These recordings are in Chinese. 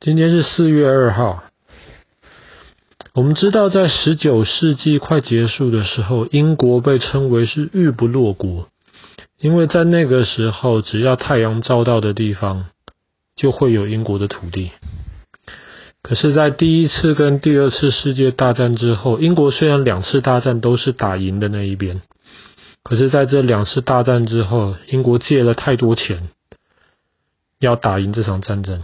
今天是四月二号。我们知道，在十九世纪快结束的时候，英国被称为是日不落国，因为在那个时候，只要太阳照到的地方，就会有英国的土地。可是，在第一次跟第二次世界大战之后，英国虽然两次大战都是打赢的那一边，可是在这两次大战之后，英国借了太多钱，要打赢这场战争。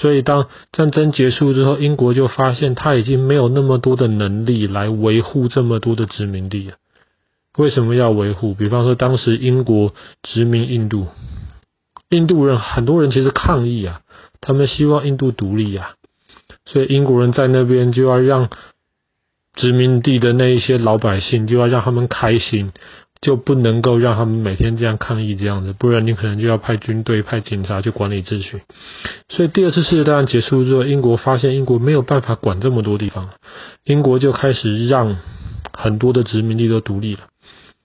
所以，当战争结束之后，英国就发现他已经没有那么多的能力来维护这么多的殖民地了。为什么要维护？比方说，当时英国殖民印度，印度人很多人其实抗议啊，他们希望印度独立啊，所以英国人在那边就要让殖民地的那一些老百姓，就要让他们开心。就不能够让他们每天这样抗议这样子，不然你可能就要派军队、派警察去管理秩序。所以第二次世界大战结束之后，英国发现英国没有办法管这么多地方，英国就开始让很多的殖民地都独立了。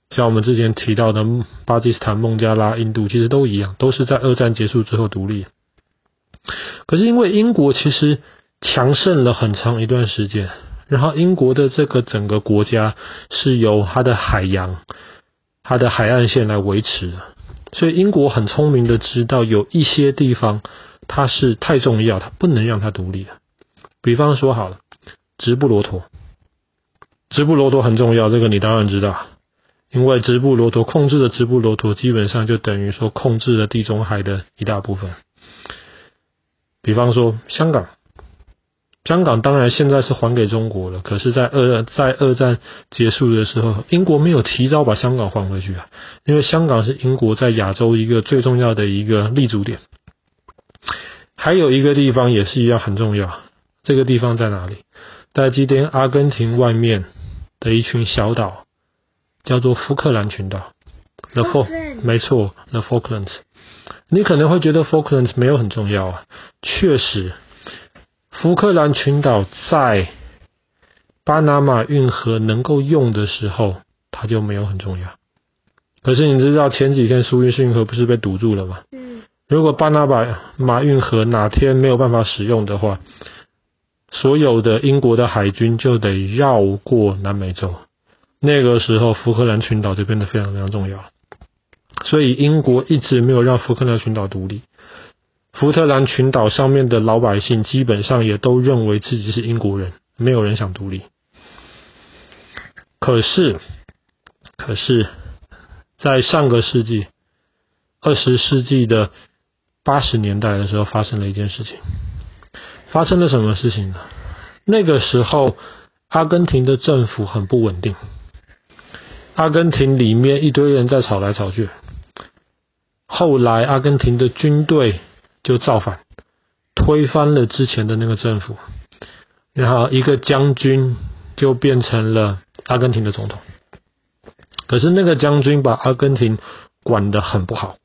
像我们之前提到的巴基斯坦、孟加拉、印度，其实都一样，都是在二战结束之后独立。可是因为英国其实强盛了很长一段时间，然后英国的这个整个国家是由它的海洋。它的海岸线来维持，所以英国很聪明的知道有一些地方它是太重要，它不能让它独立。比方说好了，直布罗陀，直布罗陀很重要，这个你当然知道，因为直布罗陀控制的直布罗陀基本上就等于说控制了地中海的一大部分。比方说香港。香港当然现在是还给中国了，可是，在二在二战结束的时候，英国没有提早把香港还回去啊，因为香港是英国在亚洲一个最重要的一个立足点。还有一个地方也是一样很重要，这个地方在哪里？在今天阿根廷外面的一群小岛，叫做福克兰群岛。The Fal，没错，The Falklands。你可能会觉得 Falklands 没有很重要啊，确实。福克兰群岛在巴拿马运河能够用的时候，它就没有很重要。可是你知道前几天苏伊士运河不是被堵住了吗？嗯。如果巴拿马马运河哪天没有办法使用的话，所有的英国的海军就得绕过南美洲。那个时候，福克兰群岛就变得非常非常重要。所以英国一直没有让福克兰群岛独立。福特兰群岛上面的老百姓基本上也都认为自己是英国人，没有人想独立。可是，可是，在上个世纪，二十世纪的八十年代的时候，发生了一件事情。发生了什么事情呢？那个时候，阿根廷的政府很不稳定，阿根廷里面一堆人在吵来吵去。后来，阿根廷的军队。就造反，推翻了之前的那个政府，然后一个将军就变成了阿根廷的总统。可是那个将军把阿根廷管得很不好，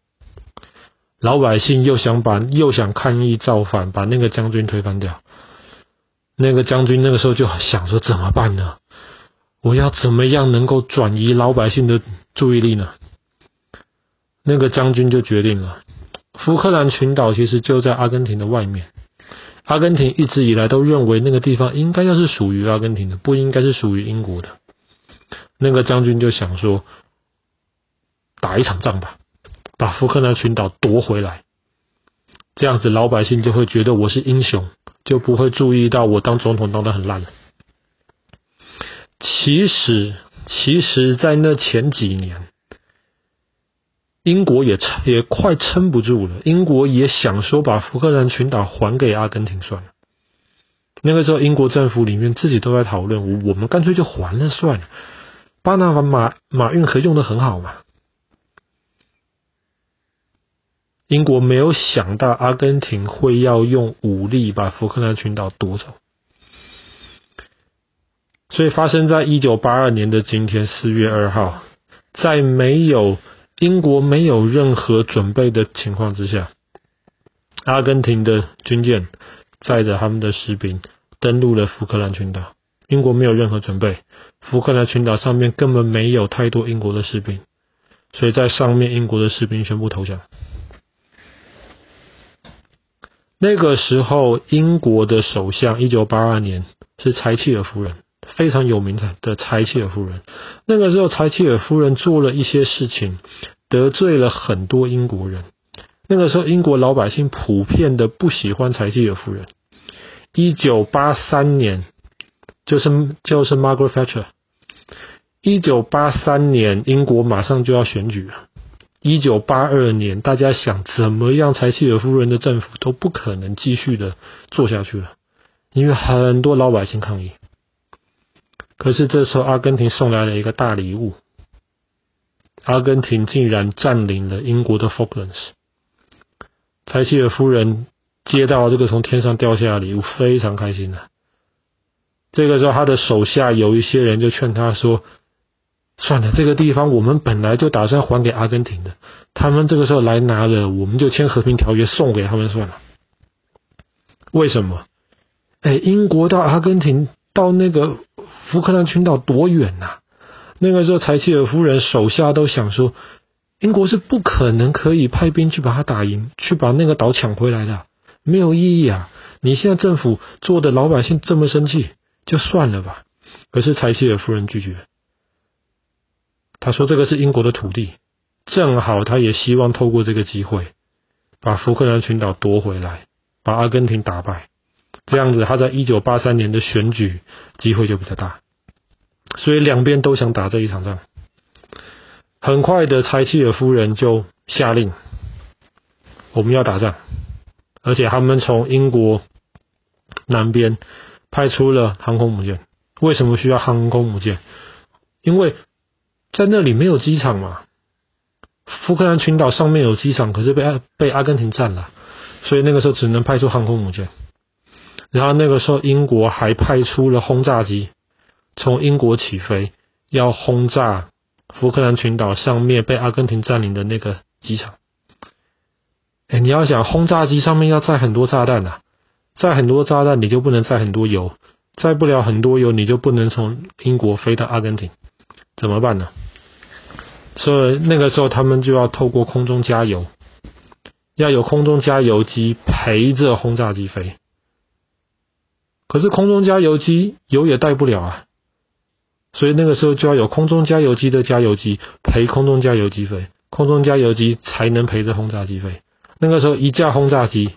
老百姓又想把又想抗议造反，把那个将军推翻掉。那个将军那个时候就想说怎么办呢？我要怎么样能够转移老百姓的注意力呢？那个将军就决定了。福克兰群岛其实就在阿根廷的外面，阿根廷一直以来都认为那个地方应该要是属于阿根廷的，不应该是属于英国的。那个将军就想说，打一场仗吧，把福克兰群岛夺回来，这样子老百姓就会觉得我是英雄，就不会注意到我当总统当的很烂了。其实，其实在那前几年。英国也撑也快撑不住了，英国也想说把福克兰群岛还给阿根廷算了。那个时候，英国政府里面自己都在讨论，我们干脆就还了算了。巴拿马马运河用的很好嘛。英国没有想到阿根廷会要用武力把福克兰群岛夺走，所以发生在一九八二年的今天四月二号，在没有。英国没有任何准备的情况之下，阿根廷的军舰载着他们的士兵登陆了福克兰群岛。英国没有任何准备，福克兰群岛上面根本没有太多英国的士兵，所以在上面英国的士兵全部投降。那个时候，英国的首相一九八二年是柴契尔夫人，非常有名的的柴契尔夫人。那个时候，柴契尔夫人做了一些事情，得罪了很多英国人。那个时候，英国老百姓普遍的不喜欢柴契尔夫人。一九八三年，就是就是 Margaret Thatcher。一九八三年，英国马上就要选举了。一九八二年，大家想怎么样？柴契尔夫人的政府都不可能继续的做下去了，因为很多老百姓抗议。可是这时候，阿根廷送来了一个大礼物，阿根廷竟然占领了英国的 Falklands。柴契尔夫人接到这个从天上掉下的礼物，非常开心的。这个时候，他的手下有一些人就劝他说。算了，这个地方我们本来就打算还给阿根廷的，他们这个时候来拿了，我们就签和平条约送给他们算了。为什么？哎，英国到阿根廷到那个福克兰群岛多远呐、那个时候柴契尔夫人手下都想说，英国是不可能可以派兵去把他打赢，去把那个岛抢回来的，没有意义啊！你现在政府做的老百姓这么生气，就算了吧。可是柴契尔夫人拒绝。他说：“这个是英国的土地，正好他也希望透过这个机会，把福克兰群岛夺回来，把阿根廷打败，这样子他在一九八三年的选举机会就比较大。所以两边都想打这一场仗。很快的，柴契尔夫人就下令，我们要打仗，而且他们从英国南边派出了航空母舰。为什么需要航空母舰？因为在那里没有机场嘛？福克兰群岛上面有机场，可是被阿被阿根廷占了，所以那个时候只能派出航空母舰。然后那个时候英国还派出了轰炸机，从英国起飞，要轰炸福克兰群岛上面被阿根廷占领的那个机场。哎，你要想轰炸机上面要载很多炸弹呐，载很多炸弹你就不能载很多油，载不了很多油你就不能从英国飞到阿根廷，怎么办呢？所以那个时候，他们就要透过空中加油，要有空中加油机陪着轰炸机飞。可是空中加油机油也带不了啊，所以那个时候就要有空中加油机的加油机陪空中加油机飞，空中加油机才能陪着轰炸机飞。那个时候一架轰炸机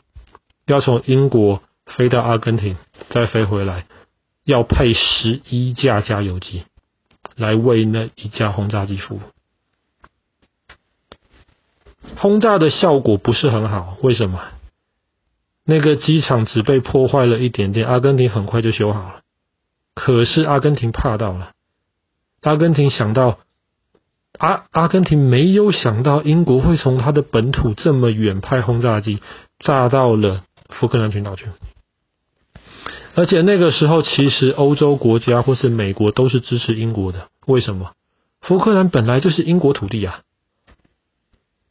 要从英国飞到阿根廷，再飞回来，要配十一架加油机来为那一架轰炸机服务。轰炸的效果不是很好，为什么？那个机场只被破坏了一点点，阿根廷很快就修好了。可是阿根廷怕到了，阿根廷想到，阿阿根廷没有想到英国会从他的本土这么远派轰炸机炸到了福克兰群岛去。而且那个时候，其实欧洲国家或是美国都是支持英国的，为什么？福克兰本来就是英国土地啊。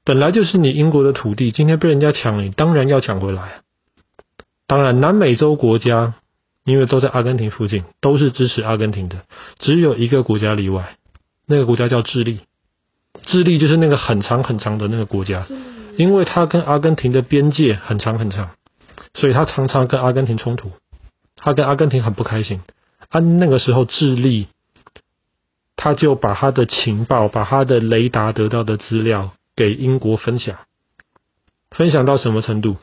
本来就是你英国的土地，今天被人家抢了，你当然要抢回来。当然，南美洲国家因为都在阿根廷附近，都是支持阿根廷的。只有一个国家例外，那个国家叫智利。智利就是那个很长很长的那个国家，因为它跟阿根廷的边界很长很长，所以它常常跟阿根廷冲突。它跟阿根廷很不开心。啊，那个时候智利他就把他的情报，把他的雷达得到的资料。给英国分享，分享到什么程度？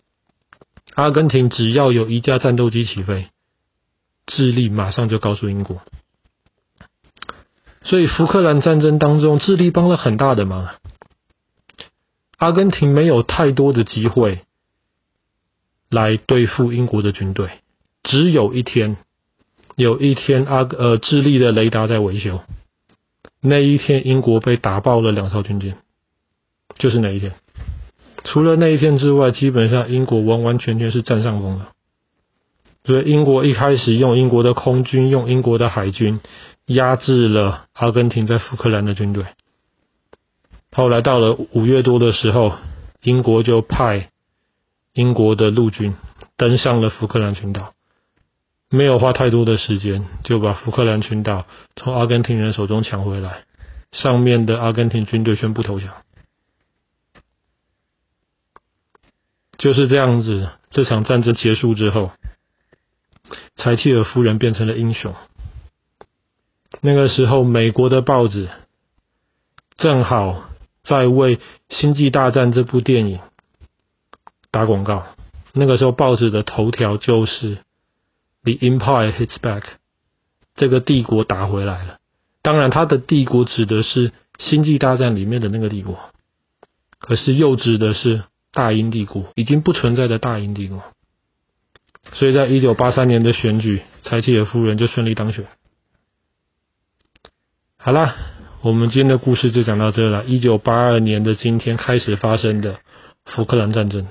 阿根廷只要有一架战斗机起飞，智利马上就告诉英国。所以福克兰战争当中，智利帮了很大的忙。阿根廷没有太多的机会来对付英国的军队，只有一天，有一天阿呃智利的雷达在维修，那一天英国被打爆了两艘军舰。就是那一天，除了那一天之外，基本上英国完完全全是占上风的。所以英国一开始用英国的空军、用英国的海军压制了阿根廷在福克兰的军队。后来到了五月多的时候，英国就派英国的陆军登上了福克兰群岛，没有花太多的时间就把福克兰群岛从阿根廷人手中抢回来。上面的阿根廷军队宣布投降。就是这样子，这场战争结束之后，柴契尔夫人变成了英雄。那个时候，美国的报纸正好在为《星际大战》这部电影打广告。那个时候，报纸的头条就是。The Empire hits back，这个帝国打回来了。当然，他的帝国指的是《星际大战》里面的那个帝国，可是又指的是大英帝国，已经不存在的大英帝国。所以在一九八三年的选举，柴契尔夫人就顺利当选。好啦，我们今天的故事就讲到这了。一九八二年的今天开始发生的福克兰战争。